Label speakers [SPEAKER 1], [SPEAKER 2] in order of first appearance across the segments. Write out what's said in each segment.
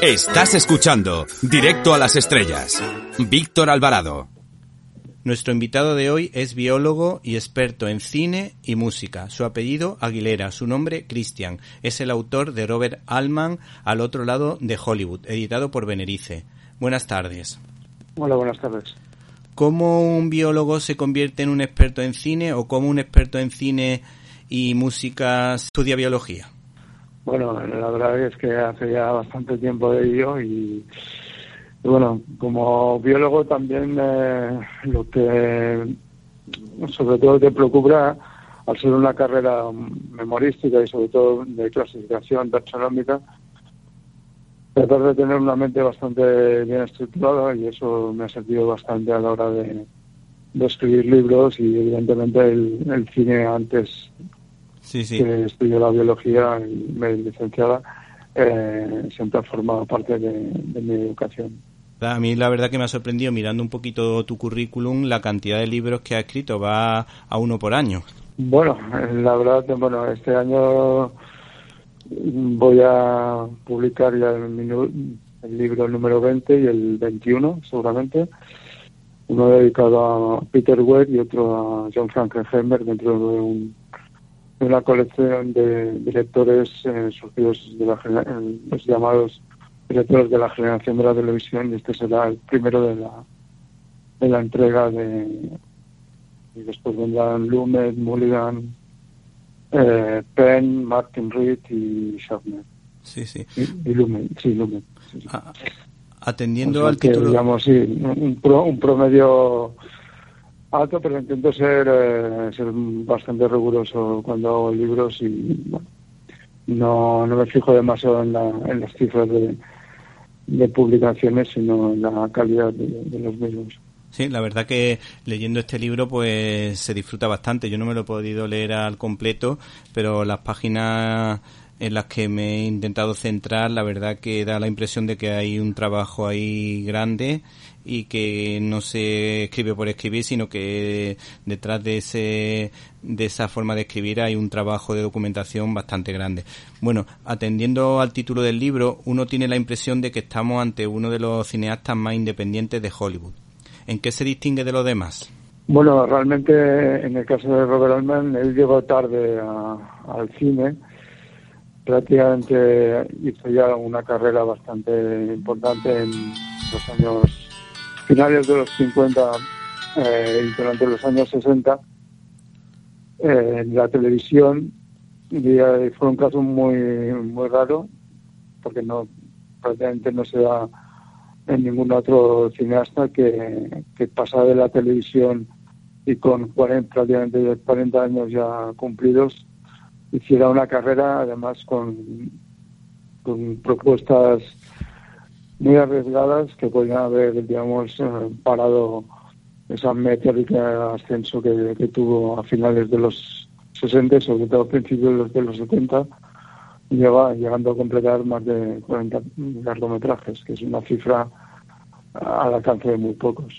[SPEAKER 1] Estás escuchando Directo a las Estrellas. Víctor Alvarado.
[SPEAKER 2] Nuestro invitado de hoy es biólogo y experto en cine y música. Su apellido Aguilera, su nombre Christian. Es el autor de Robert Altman Al otro lado de Hollywood, editado por Benerice. Buenas tardes.
[SPEAKER 3] Hola, buenas tardes.
[SPEAKER 2] ¿Cómo un biólogo se convierte en un experto en cine o cómo un experto en cine y música estudia biología?
[SPEAKER 3] Bueno, la verdad es que hace ya bastante tiempo de ello y, bueno, como biólogo también eh, lo que sobre todo te preocupa al ser una carrera memorística y sobre todo de clasificación taxonómica, tratar de tener una mente bastante bien estructurada y eso me ha servido bastante a la hora de, escribir libros y evidentemente el cine antes
[SPEAKER 2] sí, sí.
[SPEAKER 3] que estudió la biología y me licenciada, eh, siempre ha formado parte de, mi educación.
[SPEAKER 2] A mí la verdad que me ha sorprendido mirando un poquito tu currículum la cantidad de libros que ha escrito, va a uno por año.
[SPEAKER 3] Bueno, la verdad, bueno, este año voy a publicar ya el, el libro número 20 y el 21 seguramente, uno dedicado a Peter Webb y otro a John Frankenheimer dentro de un una colección de directores eh, surgidos de la, los llamados directores de la generación de la televisión y este será el primero de la de la entrega de y después vendrán Lumet, Mulligan, eh, Penn, Martin Reed y Schaffner.
[SPEAKER 2] Sí, sí.
[SPEAKER 3] Y, Lumet, sí, Lumet.
[SPEAKER 2] Ah, atendiendo al título...
[SPEAKER 3] Digamos, sí, un, un promedio alto, pero intento ser, eh, ser bastante riguroso cuando hago libros y no, no me fijo demasiado en, la, en las cifras de, de publicaciones, sino en la calidad de, los mismos.
[SPEAKER 2] Sí, la verdad que leyendo este libro pues se disfruta bastante. Yo no me lo he podido leer al completo, pero las páginas en las que me he intentado centrar, la verdad que da la impresión de que hay un trabajo ahí grande y que no se escribe por escribir, sino que detrás de ese de esa forma de escribir hay un trabajo de documentación bastante grande. Bueno, atendiendo al título del libro, uno tiene la impresión de que estamos ante uno de los cineastas más independientes de Hollywood. ¿En qué se distingue de los demás?
[SPEAKER 3] Bueno, realmente en el caso de Robert Altman, él llegó tarde al cine. Prácticamente hizo ya una carrera bastante importante en los años finales de los 50 eh, y durante los años 60 eh, en la televisión y, fue un caso muy muy raro porque no prácticamente no se da en ningún otro cineasta que, que pasa de la televisión y con 40, prácticamente 40 años ya cumplidos hiciera una carrera además con, con propuestas muy arriesgadas que podrían haber, digamos, eh, parado esa meteórica ascenso que, tuvo a finales de los 60, sobre todo a principios de los 70, lleva, llegando a completar más de 40 largometrajes, que es una cifra al alcance de muy pocos.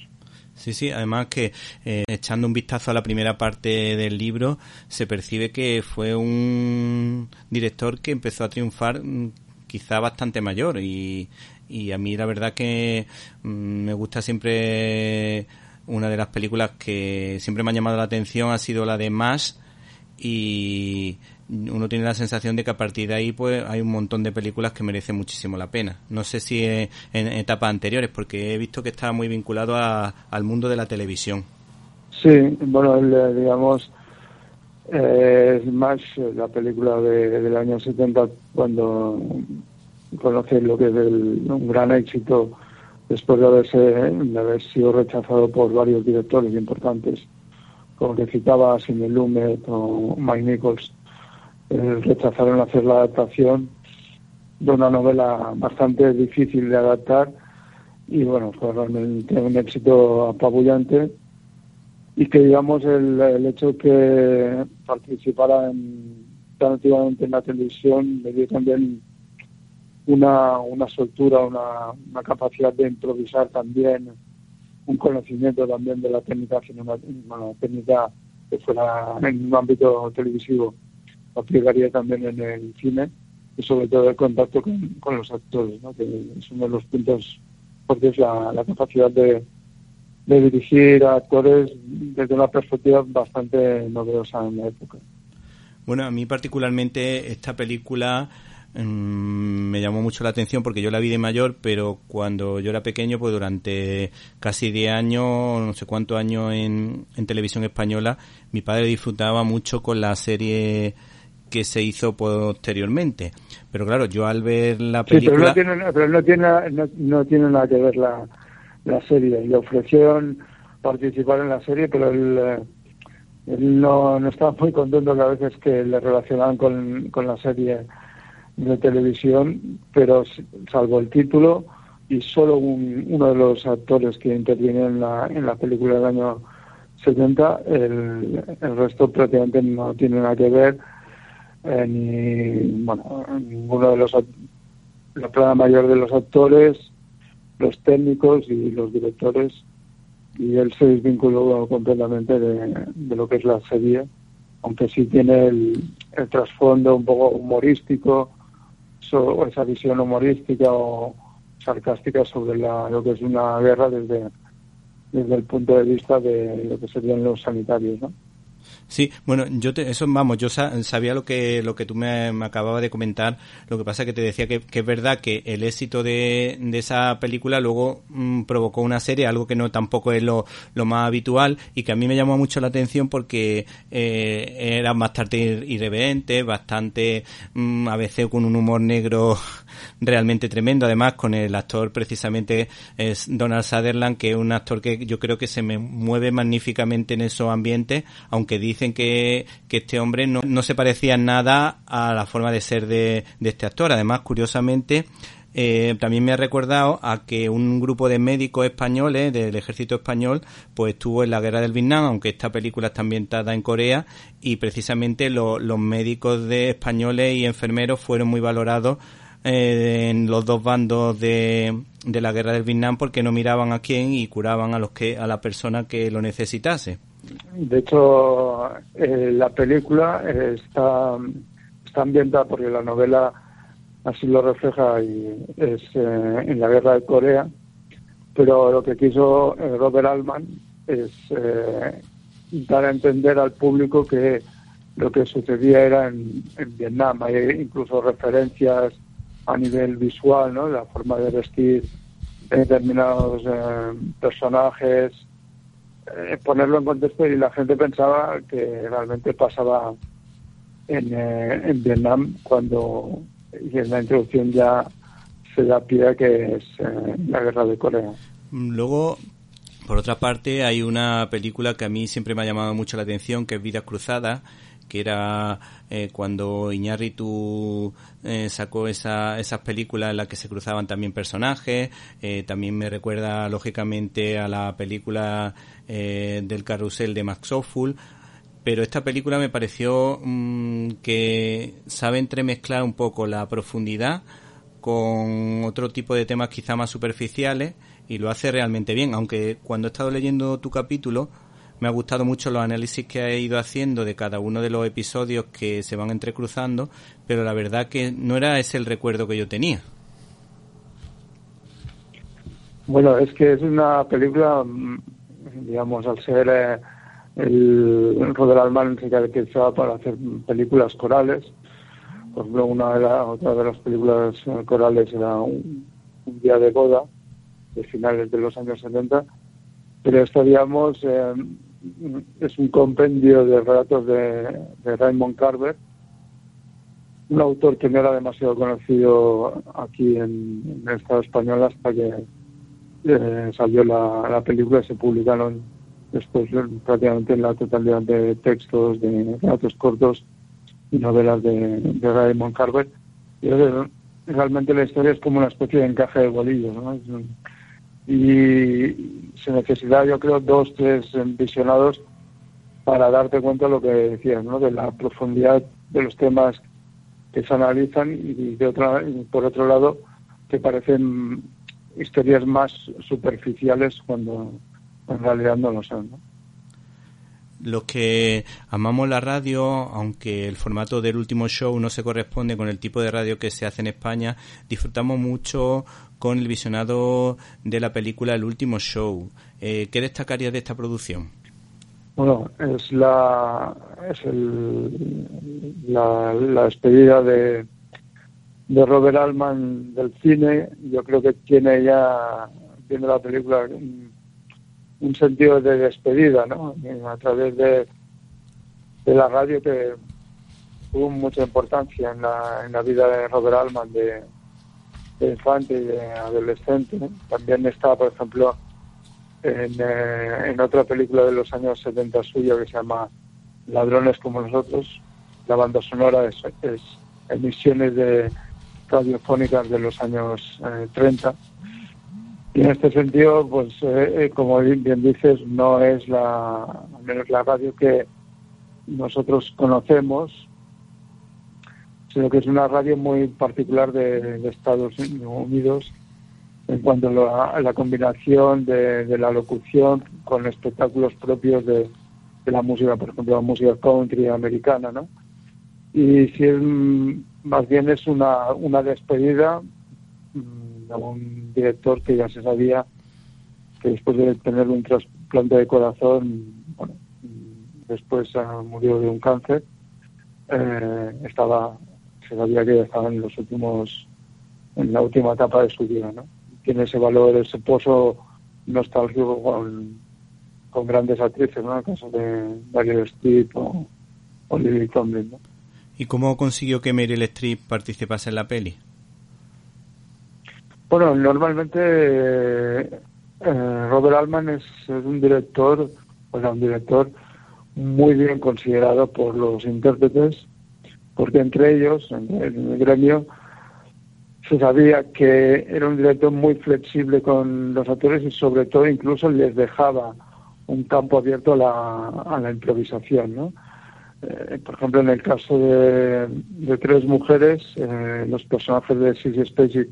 [SPEAKER 2] Sí, sí, además que eh, echando un vistazo a la primera parte del libro, se percibe que fue un director que empezó a triunfar mm, quizá bastante mayor y y a mí la verdad que mm, me gusta siempre una de las películas que siempre me ha llamado la atención ha sido la de Más y uno tiene la sensación de que a partir de ahí pues hay un montón de películas que merecen muchísimo la pena. No sé si en, etapas anteriores porque he visto que está muy vinculado al mundo de la televisión.
[SPEAKER 3] Sí, bueno, digamos, eh, es más la película de, del año 70 cuando conocer lo que es un gran éxito después de haberse de haber sido rechazado por varios directores importantes, como que citaba Sidney Lumet o Mike Nichols, eh, rechazaron hacer la adaptación de una novela bastante difícil de adaptar y bueno, fue realmente un éxito apabullante y que digamos el, el hecho que participara en, tan activamente en la televisión le dio también una, una soltura, una, capacidad de improvisar también un conocimiento también de la técnica cinematográfica, técnica que fuera en un ámbito televisivo, aplicaría también en el cine y sobre todo el contacto con, los actores, ¿no? que es uno de los puntos porque es la, capacidad de, dirigir a actores desde una perspectiva bastante novedosa en la época.
[SPEAKER 2] Bueno, a mí particularmente esta película mm, me llamó mucho la atención porque yo la vi de mayor, pero cuando yo era pequeño, pues durante casi 10 años, no sé cuántos años en, en televisión española, mi padre disfrutaba mucho con la serie que se hizo posteriormente. Pero claro, yo al ver la película...
[SPEAKER 3] pero, no tiene, no, tiene, nada que ver la, la serie. Le ofrecieron participar en la serie, pero él, eh, él no, no estaba muy contento que a veces que le relacionaban con, con la serie de televisión, pero salvo el título y solo uno de los actores que interviene en la, en la película del año 70, el, el resto prácticamente no tiene nada que ver eh, ni bueno ninguno de los la plana mayor de los actores los técnicos y los directores y él se desvinculó completamente de, lo que es la serie aunque sí tiene el, trasfondo un poco humorístico esa visión humorística o sarcástica sobre la, lo que es una guerra desde desde el punto de vista de lo que serían los sanitarios ¿no?
[SPEAKER 2] Sí, bueno, yo te, eso vamos, yo sabía lo que lo que tú me, acababas de comentar. Lo que pasa es que te decía que, es verdad que el éxito de, de esa película luego mm, provocó una serie, algo que no tampoco es lo, lo más habitual y que a mí me llamó mucho la atención porque eh, era bastante irreverente, bastante mm, a veces con un humor negro realmente tremendo. Además, con el actor precisamente es Donald Sutherland, que es un actor que yo creo que se me mueve magníficamente en esos ambientes, aunque dicen que, que este hombre no, no se parecía nada a la forma de ser de, de este actor. Además, curiosamente, eh, también me ha recordado a que un grupo de médicos españoles del ejército español pues estuvo en la guerra del Vietnam, aunque esta película está ambientada en Corea y precisamente los médicos de españoles y enfermeros fueron muy valorados eh, en los dos bandos de, de la guerra del Vietnam porque no miraban a quién y curaban a los que a la persona que lo necesitase.
[SPEAKER 3] De hecho, eh, la película está, está ambientada porque la novela así lo refleja y es eh, en la guerra de Corea, pero lo que quiso Robert Altman es dar a entender al público que lo que sucedía era en, Vietnam. Hay incluso referencias a nivel visual, ¿no? La forma de vestir de determinados eh, personajes, eh, ponerlo en contexto y la gente pensaba que realmente pasaba en, eh, en Vietnam cuando y en la introducción ya se da pie que es la guerra de Corea.
[SPEAKER 2] Luego, por otra parte, hay una película que a mí siempre me ha llamado mucho la atención, que es Vidas Cruzadas, que era eh, cuando Iñárritu eh, sacó esa, esas películas en las que se cruzaban también personajes. Eh, también me recuerda lógicamente a la película eh, del carrusel de Max Awful. Pero esta película me pareció mm, que sabe entremezclar un poco la profundidad con otro tipo de temas quizá más superficiales y lo hace realmente bien. Aunque cuando he estado leyendo tu capítulo, me ha gustado mucho los análisis que ha ido haciendo de cada uno de los episodios que se van entrecruzando, pero la verdad que no era ese el recuerdo que yo tenía.
[SPEAKER 3] Bueno, es que es una película, mm, digamos, al ser eh, el Robert Altman se caracterizaba para hacer películas corales. Por ejemplo, una de, otra de las películas eh, corales era un, día de boda, de finales de los años 70, pero esta, digamos, eh, es un compendio de relatos de, Raymond Carver, un autor que no era demasiado conocido aquí en, el Estado español hasta que eh, salió la, película y se publicaron después prácticamente en la totalidad de textos, de relatos cortos y novelas de, Raymond Carver. Y realmente la historia es como una especie de encaje de bolillos, ¿no? Y se necesita yo creo dos tres visionados para darte cuenta de lo que decías ¿no? de la profundidad de los temas que se analizan y de otra por otro lado que parecen historias más superficiales cuando en realidad no lo son.
[SPEAKER 2] Los que amamos la radio, aunque el formato del último show no se corresponde con el tipo de radio que se hace en España, disfrutamos mucho con el visionado de la película El último show. Eh, ¿Qué destacaría de esta producción?
[SPEAKER 3] Bueno, es la es el, la, la despedida de, de Robert Altman del cine. Yo creo que tiene ya, viendo la película, un sentido de despedida, ¿no? A través de, de la radio que tuvo mucha importancia en la, en la vida de Robert Altman de, infante y de adolescente. También está, por ejemplo, en, eh, en otra película de los años 70 suyo que se llama Ladrones como nosotros. La banda sonora es, es emisiones de radiofónicas de los años 30 eh, y en este sentido, pues eh, eh, como bien dices, no es la, menos la radio que nosotros conocemos, sino que es una radio muy particular de, Estados Unidos en cuanto a la, combinación de, la locución con espectáculos propios de, la música, por ejemplo, la música country americana, ¿no? Y si es, más bien es una, una despedida un director que ya se sabía que después de tener un trasplante de corazón, bueno, después ah, murió de un cáncer, eh, estaba, se sabía que estaba en los últimos, en la última etapa de su vida, ¿no? Tiene ese valor, ese pozo nostálgico con, con grandes actrices, ¿no? En el caso de Daryl Streep o, Lily Tomlin,
[SPEAKER 2] ¿Y cómo consiguió que Meryl Streep participase en la peli?
[SPEAKER 3] Bueno, normalmente eh, Robert Altman es, un director, o sea, un director muy bien considerado por los intérpretes, porque entre ellos, en, el gremio, se sabía que era un director muy flexible con los actores y sobre todo incluso les dejaba un campo abierto a la, a la improvisación, ¿no? Eh, por ejemplo, en el caso de, tres mujeres, eh, los personajes de Sissy Spacek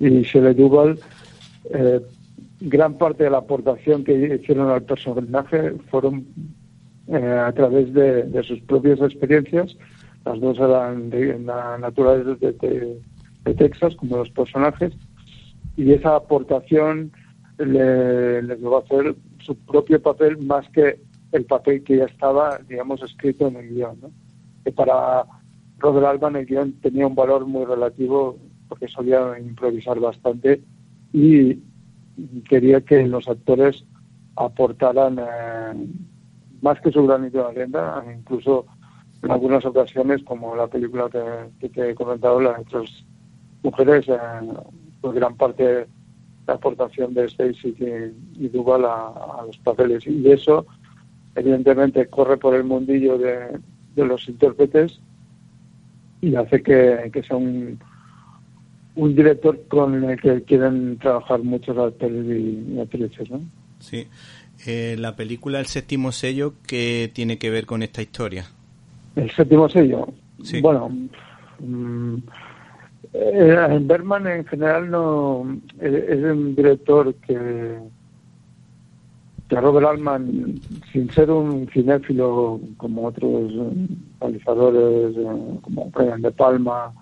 [SPEAKER 3] y Shelley Duvall, eh, gran parte de la aportación que hicieron al personaje fueron a través de, sus propias experiencias. Las dos eran de, naturales de, Texas, como los personajes, y esa aportación le, les va a hacer su propio papel más que el papel que ya estaba, digamos, escrito en el guion. Que para Robert Alban el guion tenía un valor muy relativo porque solía improvisar bastante y quería que los actores aportaran eh, más que su granito de arena, incluso en algunas ocasiones, como la película que, te he comentado, las mujeres, eh, pues gran parte de la aportación de Stacy y Duval a, los papeles. Y eso, evidentemente, corre por el mundillo de, los intérpretes y hace que sea un, un director con el que quieren trabajar muchos actores y, actrices, ¿no?
[SPEAKER 2] Sí. Eh, la película El séptimo sello, ¿qué tiene que ver con esta historia?
[SPEAKER 3] El séptimo sello. Sí. Bueno, mm, eh, Berman en general no es, un director que que Robert Altman, sin ser un cinéfilo como otros realizadores, eh, como Brian De Palma,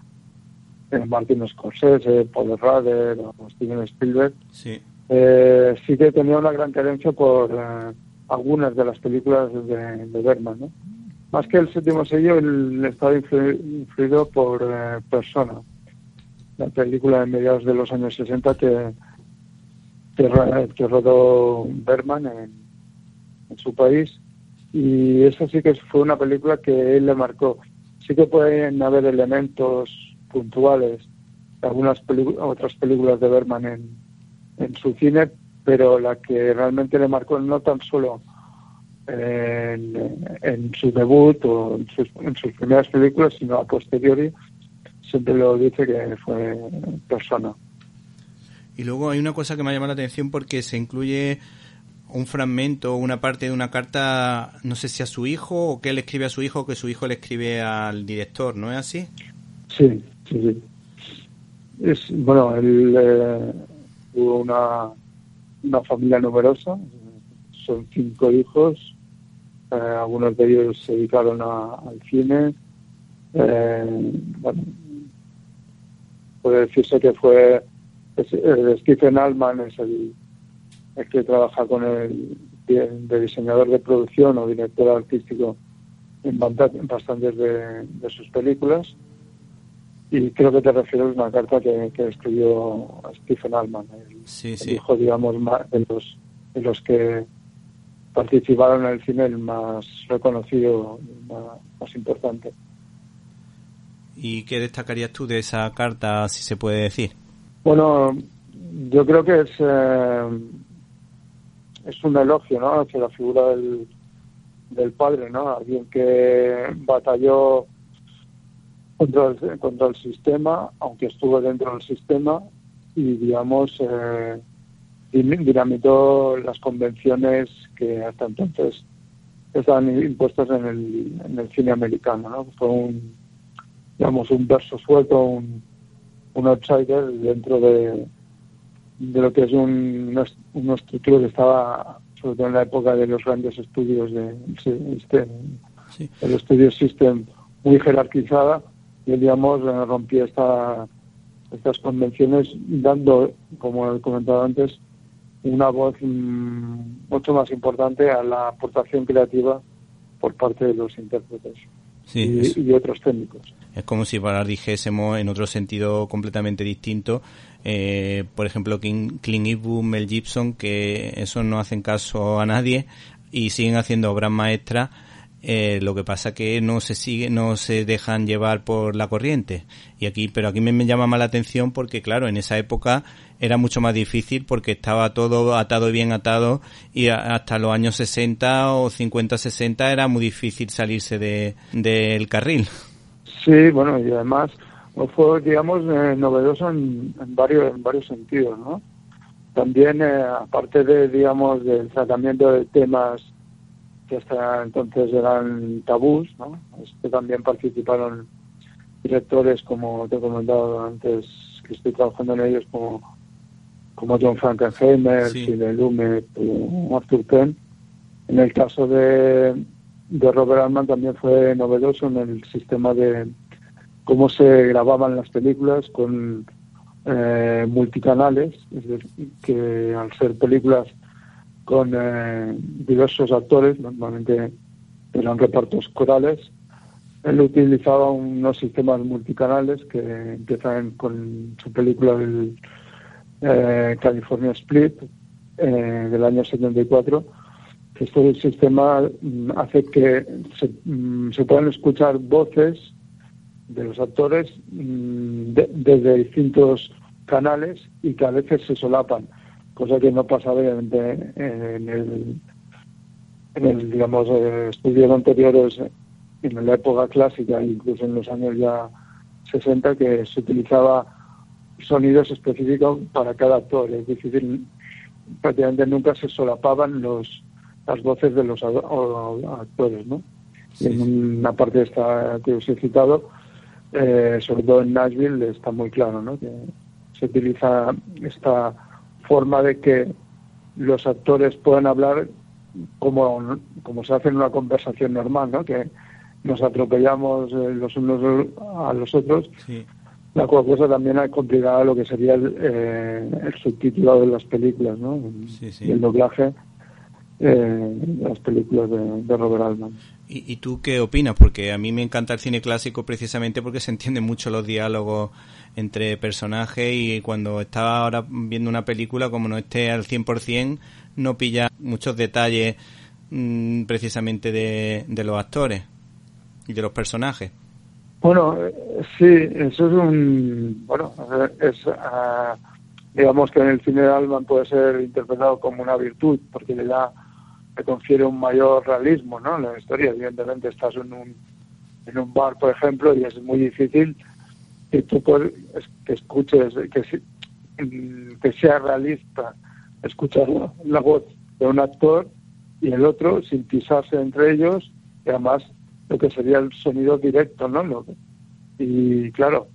[SPEAKER 3] eh, Martin Scorsese, Paul Rader o Steven Spielberg, sí. Eh, sí que tenía una gran carencia por eh, algunas de las películas de, Berman. ¿no? Más que el séptimo sello, él estaba influido por Persona, la película de mediados de los años 60 que, que, rodó Berman en, en su país. Y esa sí que fue una película que él le marcó. Sí que pueden haber elementos puntuales algunas otras películas de Berman en, en su cine, pero la que realmente le marcó no tan solo en, su debut o en sus, en sus, primeras películas, sino a posteriori, siempre lo dice que fue persona.
[SPEAKER 2] Y luego hay una cosa que me ha llamado la atención porque se incluye un fragmento, una parte de una carta, no sé si a su hijo o que él escribe a su hijo o que su hijo le escribe al director, ¿no es así?
[SPEAKER 3] Sí, sí, sí. Es, bueno, él eh, tuvo una, una familia numerosa, son cinco hijos, eh, algunos de ellos se dedicaron al cine. Eh, bueno, puede decirse que fue Stephen Altman es el, el, que trabaja con el de diseñador de producción o director artístico en bastantes de, sus películas y creo que te refieres a una carta que, escribió Stephen Altman, el, hijo, digamos, de los, de los que participaron en el cine el más reconocido, más, más importante.
[SPEAKER 2] ¿Y qué destacarías tú de esa carta, si se puede decir?
[SPEAKER 3] Bueno, yo creo que es, eh, es un elogio ¿no? hacia la figura del, del padre, ¿no? Alguien que batalló contra el, contra el sistema, aunque estuvo dentro del sistema, y digamos, eh, dinamitó las convenciones que hasta entonces estaban impuestas en el, en el cine americano, ¿no? Fue un, digamos, un verso suelto, un, un outsider dentro de, de lo que es un, una, estructura que estaba, sobre todo en la época de los grandes estudios de, este, el estudio System muy jerarquizada, y digamos rompió esta, estas convenciones dando, como he comentado antes, una voz mm, mucho más importante a la aportación creativa por parte de los intérpretes y, otros técnicos.
[SPEAKER 2] Es como si para dijésemos en otro sentido completamente distinto, eh, por ejemplo, Clint Eastwood, Mel Gibson, que eso no hacen caso a nadie y siguen haciendo obras maestras eh, lo que pasa que no se sigue, no se dejan llevar por la corriente. Y aquí, pero aquí me, llama más atención porque, claro, en esa época era mucho más difícil porque estaba todo atado y bien atado y hasta los años 60 o 50, 60 era muy difícil salirse del de, carril.
[SPEAKER 3] Sí, bueno, y además fue, digamos, eh, novedoso en, varios, en varios sentidos, ¿no? También, eh, aparte de, digamos, del tratamiento de temas que hasta entonces eran tabús, ¿no? que también participaron directores, como te he comentado antes, que estoy trabajando en ellos, como, como John Frankenheimer, sí. Lumet o Arthur Penn. En el caso de, de Robert Altman también fue novedoso en el sistema de cómo se grababan las películas con eh, multicanales, es decir, que al ser películas con eh, diversos actores, normalmente eran repartos corales. Él utilizaba unos sistemas multicanales que empiezan con su película del eh, California Split eh, del año 74. Este sistema mm, hace que se, mm, se, puedan escuchar voces de los actores mm, desde distintos canales y que a veces se solapan cosa que no pasaba obviamente en el, en el digamos, eh, estudios anteriores en la época clásica, incluso en los años ya 60, que se utilizaba sonidos específicos para cada actor, es decir, prácticamente nunca se solapaban los las voces de los actores, ¿no? En una parte esta que os he citado, eh, sobre todo en Nashville, está muy claro, ¿no? Que se utiliza esta forma de que los actores puedan hablar como, como se hace en una conversación normal, ¿no? Que nos atropellamos eh, los unos a los otros. La cual cosa también ha complicado lo que sería el, eh, el subtitulado de las películas, ¿no? Y el doblaje eh, las películas de, Robert Altman.
[SPEAKER 2] ¿Y, tú qué opinas? Porque a mí me encanta el cine clásico precisamente porque se entienden mucho los diálogos entre personajes y cuando estaba ahora viendo una película, como no esté al 100%, no pilla muchos detalles mm, precisamente de, los actores y de los personajes.
[SPEAKER 3] Bueno, eh, sí, eso es un. Bueno, es. Ah, digamos que en el cine de Altman puede ser interpretado como una virtud porque le da te confiere un mayor realismo ¿no? en la historia. Evidentemente estás en un, en un bar, por ejemplo, y es muy difícil que tú puedes, que escuches, que, que sea realista escuchar la, voz de un actor y el otro sin pisarse entre ellos y además lo que sería el sonido directo, ¿no? y claro,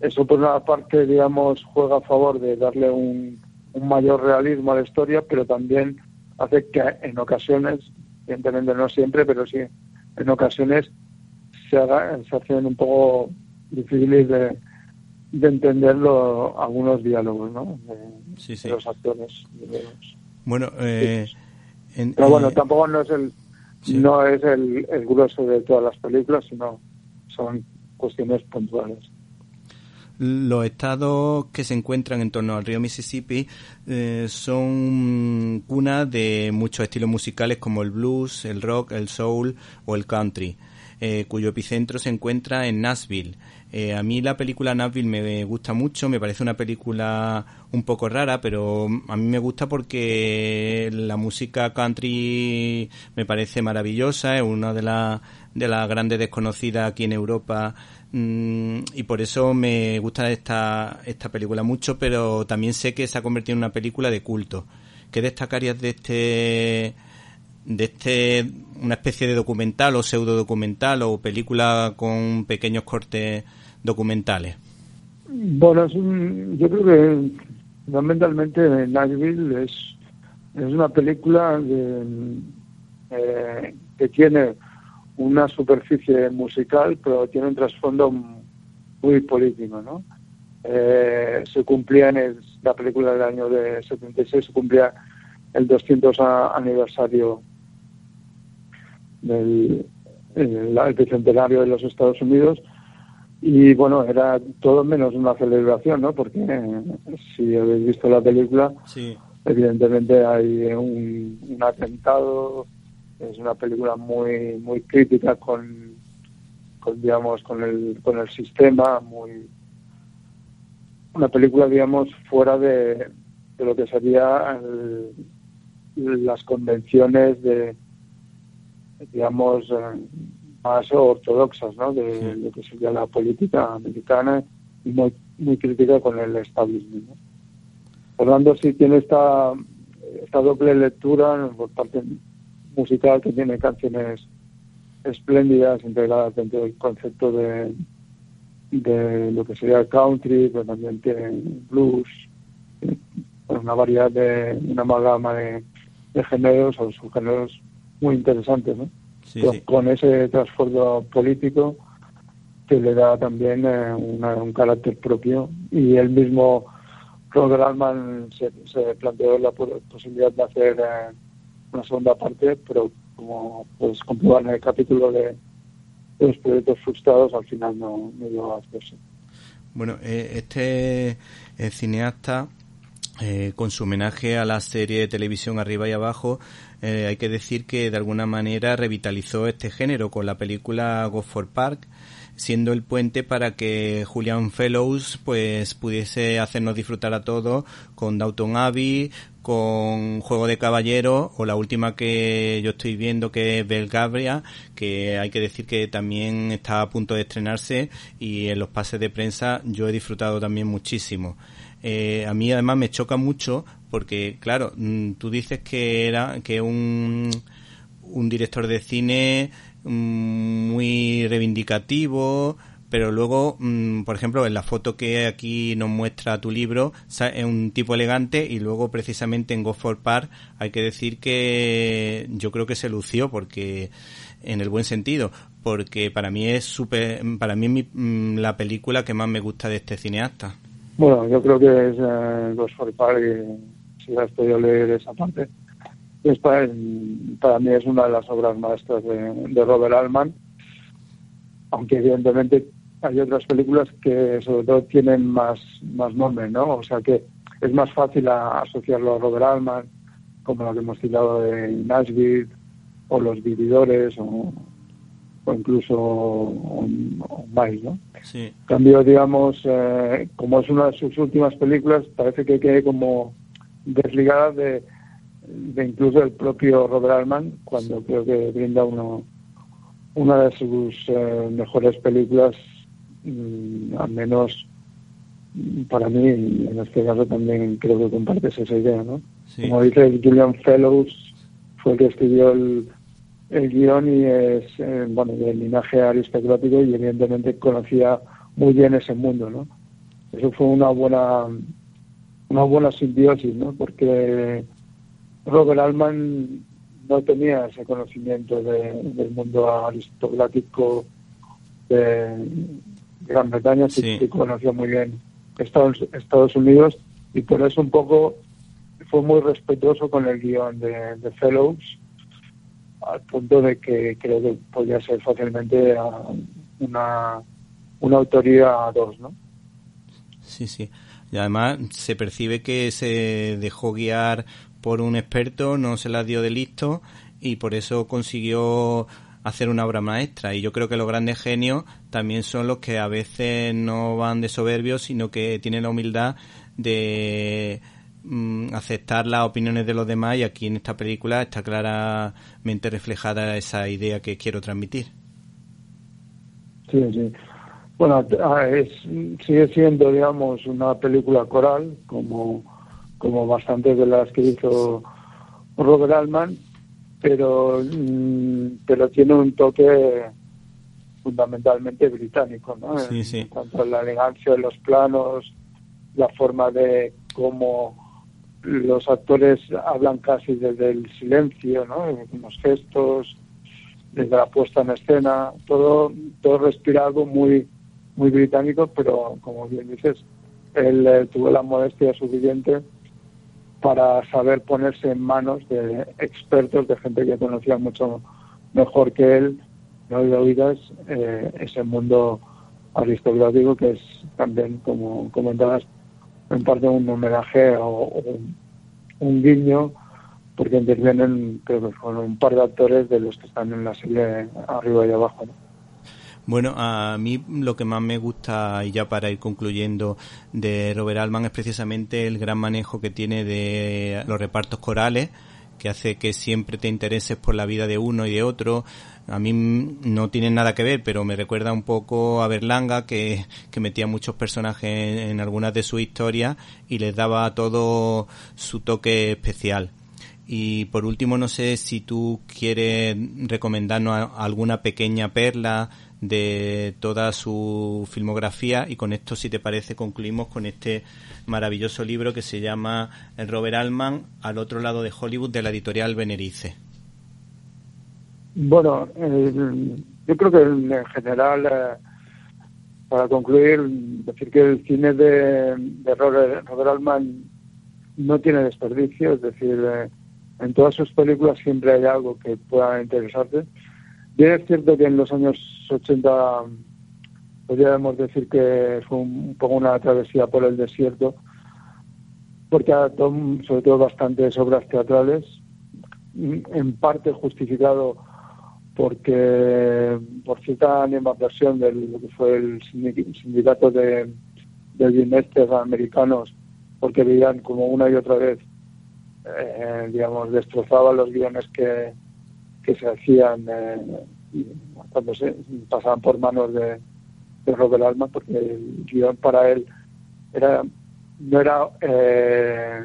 [SPEAKER 3] eso por una parte, digamos, juega a favor de darle un, un mayor realismo a la historia, pero también hace que en ocasiones, evidentemente no siempre, pero sí en ocasiones se, haga, se hacen un poco difíciles de, de entenderlo algunos diálogos ¿no? de, los actores.
[SPEAKER 2] Bueno, eh,
[SPEAKER 3] pero bueno, eh, tampoco no es el no es el, el grueso de todas las películas, sino son cuestiones puntuales.
[SPEAKER 2] Los estados que se encuentran en torno al río Mississippi eh, son cuna de muchos estilos musicales como el blues, el rock, el soul o el country, eh, cuyo epicentro se encuentra en Nashville. Eh, a mí la película Nashville me gusta mucho, me parece una película un poco rara, pero a mí me gusta porque la música country me parece maravillosa, es una de las de las grandes desconocidas aquí en Europa mm, y por eso me gusta esta, esta película mucho, pero también sé que se ha convertido en una película de culto. ¿Qué destacarías de este de este una especie de documental o pseudo documental o película con pequeños cortes documentales?
[SPEAKER 3] Bueno, yo creo que fundamentalmente Nashville es, es una película eh, que tiene una superficie musical, pero tiene un trasfondo muy político, ¿no? Eh, se cumplía en la película del año de 76, se cumplía el 200 aniversario del el, el bicentenario de los Estados Unidos y bueno, era todo menos una celebración, ¿no? Porque si habéis visto la película, evidentemente hay un, atentado, es una película muy muy crítica con, con digamos con el con el sistema, muy una película digamos fuera de, de lo que sería las convenciones de digamos más ortodoxas ¿no? de lo que sería la política americana y muy, muy crítica con el establishment. ¿no? Fernando sí tiene esta, esta doble lectura por parte musical que tiene canciones espléndidas integradas dentro del concepto de, de lo que sería el country, pero también tiene blues, una variedad de una amalgama de, de géneros o subgéneros muy interesantes, ¿no? Con ese trasfondo político que le da también eh, un carácter propio y el mismo Robert Altman se, planteó la posibilidad de hacer eh, una segunda parte, pero como puedes comprobar en el capítulo de, los proyectos frustrados, al final no, no llegó a hacerse.
[SPEAKER 2] Bueno, eh, este cineasta eh, con su homenaje a la serie de televisión Arriba y Abajo, eh, hay que decir que de alguna manera revitalizó este género con la película Go for Park, siendo el puente para que Julian Fellows pues pudiese hacernos disfrutar a todos con Downton Abbey, con Juego de Caballeros o la última que yo estoy viendo que es Belgabria, que hay que decir que también está a punto de estrenarse y en los pases de prensa yo he disfrutado también muchísimo. Eh, a mí además me choca mucho porque, claro, mm, tú dices que era que un, un director de cine mm, muy reivindicativo, pero luego, mm, por ejemplo, en la foto que aquí nos muestra tu libro, es un tipo elegante y luego precisamente en Go for Park hay que decir que yo creo que se lució porque en el buen sentido, porque para mí es super, para mí es la película que más me gusta de este cineasta.
[SPEAKER 3] Bueno, yo creo que es eh, Ghost for Park, y si has podido leer esa parte, es para, para, mí es una de las obras maestras de, Robert Altman, aunque evidentemente hay otras películas que sobre todo tienen más, más nombre, ¿no? O sea que es más fácil asociarlo a Robert Altman, como la que hemos citado de Nashville, o Los Vividores, o, o incluso un, más, ¿no? Sí. cambio, digamos, eh, como es una de sus últimas películas, parece que quede como desligada de, de incluso el propio Robert Altman, cuando creo que brinda uno, una de sus eh, mejores películas, mm, al menos para mí, en este caso también creo que compartes esa idea, ¿no? Como dice Julian Fellows, fue el que escribió el el guion y es, eh, bueno, del linaje aristocrático y evidentemente conocía muy bien ese mundo, ¿no? Eso fue una buena, una buena simbiosis, ¿no? Porque Robert Altman no tenía ese conocimiento del mundo aristocrático de Gran Bretaña, sí, que conocía muy bien Estados, Estados Unidos y por eso un poco fue muy respetuoso con el guion de, de Fellows al punto de que creo que podía ser fácilmente una, una autoría a dos, ¿no?
[SPEAKER 2] Sí, sí. Y además se percibe que se dejó guiar por un experto, no se la dio de listo y por eso consiguió hacer una obra maestra. Y yo creo que los grandes genios también son los que a veces no van de soberbios, sino que tienen la humildad de mm, aceptar las opiniones de los demás y aquí en esta película está claramente reflejada esa idea que quiero transmitir.
[SPEAKER 3] Sí, sí. Bueno, es, sigue siendo, digamos, una película coral, como, como bastantes de las que hizo Robert Altman, pero, mm, pero tiene un toque fundamentalmente británico, ¿no?
[SPEAKER 2] Sí, sí.
[SPEAKER 3] Tanto la elegancia de los planos, la forma de cómo los actores hablan casi desde el silencio, ¿no? Los gestos, desde la puesta en escena, todo, todo respira algo muy, muy británico, pero como bien dices, él eh, tuvo la modestia suficiente para saber ponerse en manos de expertos, de gente que conocía mucho mejor que él, no de oídas, eh, ese mundo aristocrático que es también, como comentabas, en parte un homenaje o, un, guiño, porque intervienen creo que con un par de actores de los que están en la serie arriba y abajo.
[SPEAKER 2] Bueno, a mí lo que más me gusta, y ya para ir concluyendo, de Robert Altman es precisamente el gran manejo que tiene de los repartos corales, que hace que siempre te intereses por la vida de uno y de otro. A mí no tienen nada que ver, pero me recuerda un poco a Berlanga, que, que metía muchos personajes en, en algunas de sus historias y les daba todo su toque especial. Y por último, no sé si tú quieres recomendarnos alguna pequeña perla de toda su filmografía y con esto, si te parece, concluimos con este maravilloso libro que se llama Robert Altman, Al otro lado de Hollywood, de la editorial Benerice.
[SPEAKER 3] Bueno, yo creo que en general, eh, para concluir, decir que el cine de, Robert, Altman no tiene desperdicio, es decir, eh, en todas sus películas siempre hay algo que pueda interesarte Bien es cierto que en los años 80 podríamos decir que fue un, poco una travesía por el desierto, porque adaptó sobre todo bastantes obras teatrales, en parte justificado porque por cierta versión de lo que fue el sindicato de, de guionistas americanos, porque veían como una y otra vez, eh, digamos, destrozaban los guiones que, que se hacían eh, cuando se pasaban por manos de, Robert Alma, porque el guion para él era no era eh,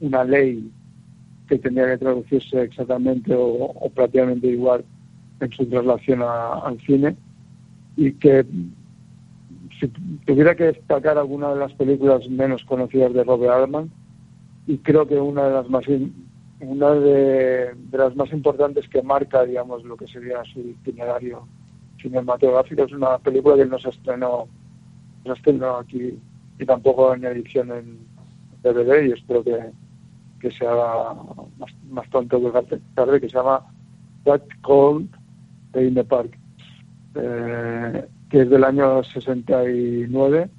[SPEAKER 3] una ley que tenía que traducirse exactamente o, prácticamente igual en su traslación al cine y que si tuviera que destacar alguna de las películas menos conocidas de Robert Altman y creo que una de las más una de, las más importantes que marca, digamos, lo que sería su itinerario cinematográfico. Es una película que no se estrenó, no se estrenó aquí y tampoco en edición en DVD y espero que, que se haga más, más pronto que tarde, que se llama That Cold de In the Park, eh, que es del año 69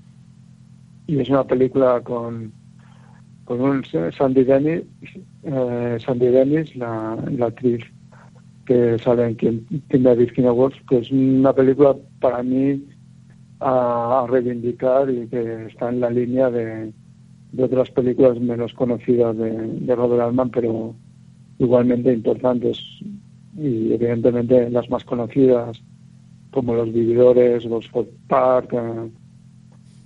[SPEAKER 3] y es una película con con un Sandy Dennis, eh, Sandy Dennis la, actriz que sale en Tienda Virginia Woolf, que es una película para mí a, reivindicar y que está en la línea de, otras películas menos conocidas de, Robert Altman, pero igualmente importantes y evidentemente las más conocidas como Los Vividores, Los Park, eh,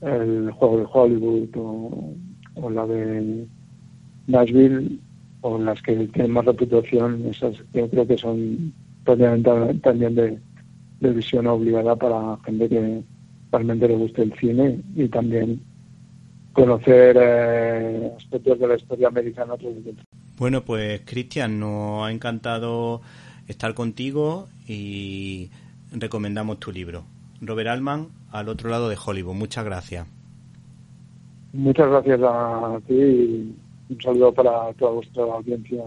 [SPEAKER 3] El Juego de Hollywood o o la de Nashville o las que tienen más reputación, esas yo creo que son también de, visión obligada para gente que realmente le guste el cine y también conocer eh, aspectos de la historia americana.
[SPEAKER 2] Bueno, pues Cristian, nos ha encantado estar contigo y recomendamos tu libro. Robert Altman, al otro lado de Hollywood. Muchas gracias.
[SPEAKER 3] Muchas gracias a ti y un saludo para toda vuestra audiencia.